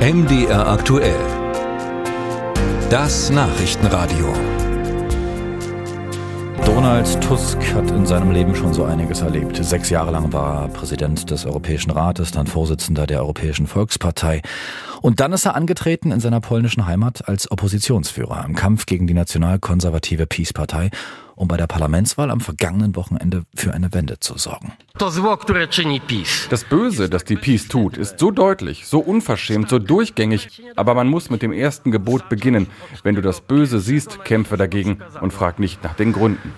MDR aktuell. Das Nachrichtenradio. Donald Tusk hat in seinem Leben schon so einiges erlebt. Sechs Jahre lang war er Präsident des Europäischen Rates, dann Vorsitzender der Europäischen Volkspartei. Und dann ist er angetreten in seiner polnischen Heimat als Oppositionsführer im Kampf gegen die nationalkonservative Peace-Partei um bei der Parlamentswahl am vergangenen Wochenende für eine Wende zu sorgen. Das Böse, das die Peace tut, ist so deutlich, so unverschämt, so durchgängig. Aber man muss mit dem ersten Gebot beginnen. Wenn du das Böse siehst, kämpfe dagegen und frag nicht nach den Gründen.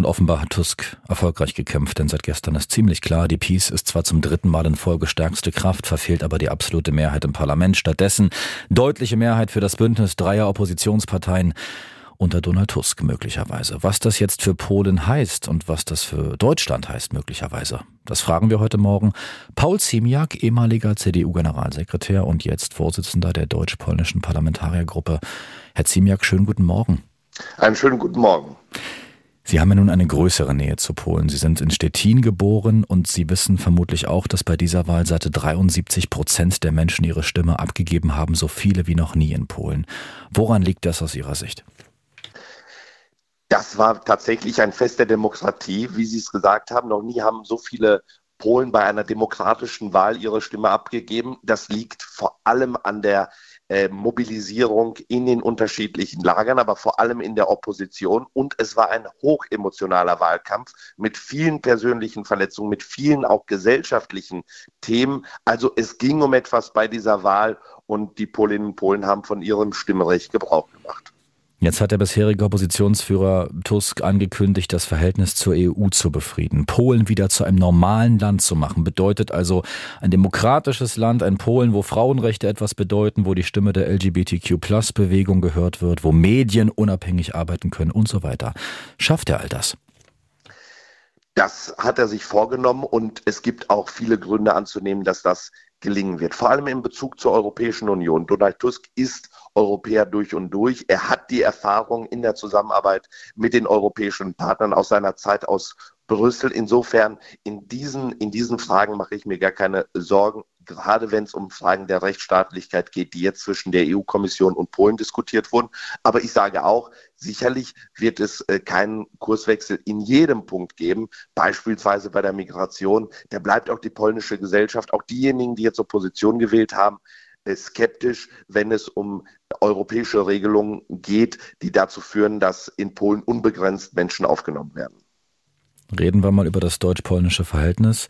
Und offenbar hat Tusk erfolgreich gekämpft, denn seit gestern ist ziemlich klar, die Peace ist zwar zum dritten Mal in Folge stärkste Kraft, verfehlt aber die absolute Mehrheit im Parlament. Stattdessen deutliche Mehrheit für das Bündnis dreier Oppositionsparteien unter Donald Tusk möglicherweise. Was das jetzt für Polen heißt und was das für Deutschland heißt möglicherweise, das fragen wir heute Morgen. Paul Ziemiak, ehemaliger CDU-Generalsekretär und jetzt Vorsitzender der deutsch-polnischen Parlamentariergruppe. Herr Ziemiak, schönen guten Morgen. Einen schönen guten Morgen. Sie haben ja nun eine größere Nähe zu Polen. Sie sind in Stettin geboren und Sie wissen vermutlich auch, dass bei dieser Wahl seit 73 Prozent der Menschen ihre Stimme abgegeben haben, so viele wie noch nie in Polen. Woran liegt das aus Ihrer Sicht? Das war tatsächlich ein Fest der Demokratie, wie Sie es gesagt haben. Noch nie haben so viele Polen bei einer demokratischen Wahl ihre Stimme abgegeben. Das liegt vor allem an der äh, Mobilisierung in den unterschiedlichen Lagern, aber vor allem in der Opposition. Und es war ein hochemotionaler Wahlkampf mit vielen persönlichen Verletzungen, mit vielen auch gesellschaftlichen Themen. Also es ging um etwas bei dieser Wahl und die Polinnen und Polen haben von ihrem Stimmrecht Gebrauch gemacht. Jetzt hat der bisherige Oppositionsführer Tusk angekündigt, das Verhältnis zur EU zu befrieden. Polen wieder zu einem normalen Land zu machen, bedeutet also ein demokratisches Land, ein Polen, wo Frauenrechte etwas bedeuten, wo die Stimme der LGBTQ-Plus-Bewegung gehört wird, wo Medien unabhängig arbeiten können und so weiter. Schafft er all das? Das hat er sich vorgenommen und es gibt auch viele Gründe anzunehmen, dass das gelingen wird. Vor allem in Bezug zur Europäischen Union. Donald Tusk ist Europäer durch und durch. Er hat die Erfahrung in der Zusammenarbeit mit den europäischen Partnern aus seiner Zeit aus Brüssel. Insofern in diesen, in diesen Fragen mache ich mir gar keine Sorgen, gerade wenn es um Fragen der Rechtsstaatlichkeit geht, die jetzt zwischen der EU-Kommission und Polen diskutiert wurden. Aber ich sage auch, sicherlich wird es äh, keinen Kurswechsel in jedem Punkt geben, beispielsweise bei der Migration. Da bleibt auch die polnische Gesellschaft, auch diejenigen, die jetzt Opposition gewählt haben, äh, skeptisch, wenn es um europäische Regelungen geht, die dazu führen, dass in Polen unbegrenzt Menschen aufgenommen werden. Reden wir mal über das deutsch-polnische Verhältnis.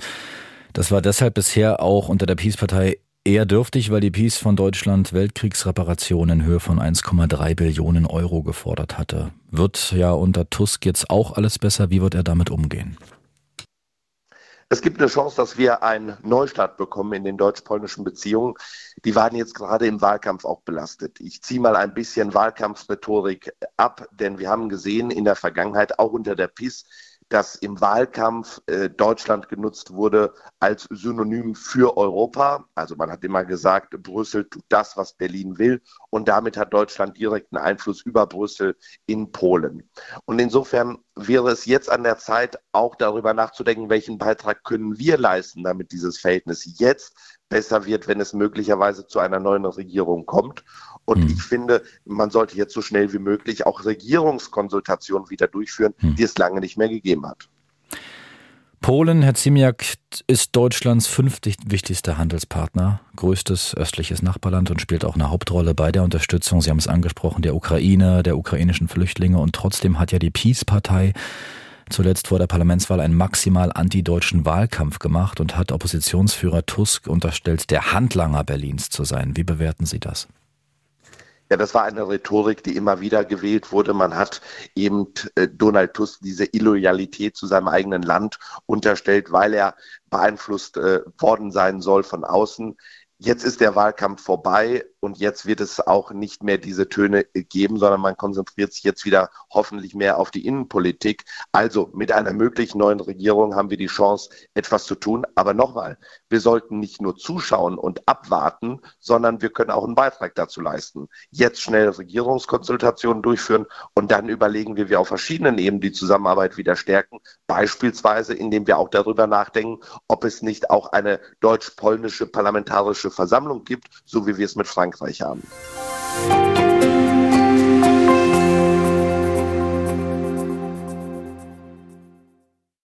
Das war deshalb bisher auch unter der Peace-Partei eher dürftig, weil die Peace von Deutschland Weltkriegsreparationen in Höhe von 1,3 Billionen Euro gefordert hatte. Wird ja unter Tusk jetzt auch alles besser? Wie wird er damit umgehen? Es gibt eine Chance, dass wir einen Neustart bekommen in den deutsch-polnischen Beziehungen. Die waren jetzt gerade im Wahlkampf auch belastet. Ich ziehe mal ein bisschen Wahlkampfrhetorik ab, denn wir haben gesehen in der Vergangenheit, auch unter der PIS, dass im Wahlkampf äh, Deutschland genutzt wurde als Synonym für Europa. Also man hat immer gesagt, Brüssel tut das, was Berlin will. Und damit hat Deutschland direkten Einfluss über Brüssel in Polen. Und insofern wäre es jetzt an der Zeit, auch darüber nachzudenken, welchen Beitrag können wir leisten, damit dieses Verhältnis jetzt besser wird, wenn es möglicherweise zu einer neuen Regierung kommt. Und hm. ich finde, man sollte jetzt so schnell wie möglich auch Regierungskonsultationen wieder durchführen, hm. die es lange nicht mehr gegeben hat. Polen, Herr Ziemiak, ist Deutschlands fünftwichtigster Handelspartner, größtes östliches Nachbarland und spielt auch eine Hauptrolle bei der Unterstützung, Sie haben es angesprochen, der Ukraine, der ukrainischen Flüchtlinge. Und trotzdem hat ja die Peace-Partei zuletzt vor der Parlamentswahl einen maximal antideutschen Wahlkampf gemacht und hat Oppositionsführer Tusk unterstellt, der Handlanger Berlins zu sein. Wie bewerten Sie das? Ja, das war eine Rhetorik, die immer wieder gewählt wurde. Man hat eben äh, Donald Tusk diese Illoyalität zu seinem eigenen Land unterstellt, weil er beeinflusst äh, worden sein soll von außen. Jetzt ist der Wahlkampf vorbei und jetzt wird es auch nicht mehr diese Töne geben, sondern man konzentriert sich jetzt wieder hoffentlich mehr auf die Innenpolitik. Also mit einer möglichen neuen Regierung haben wir die Chance, etwas zu tun. Aber nochmal, wir sollten nicht nur zuschauen und abwarten, sondern wir können auch einen Beitrag dazu leisten. Jetzt schnell Regierungskonsultationen durchführen und dann überlegen, wie wir auf verschiedenen Ebenen die Zusammenarbeit wieder stärken. Beispielsweise, indem wir auch darüber nachdenken, ob es nicht auch eine deutsch-polnische parlamentarische Versammlung gibt, so wie wir es mit Frankreich haben.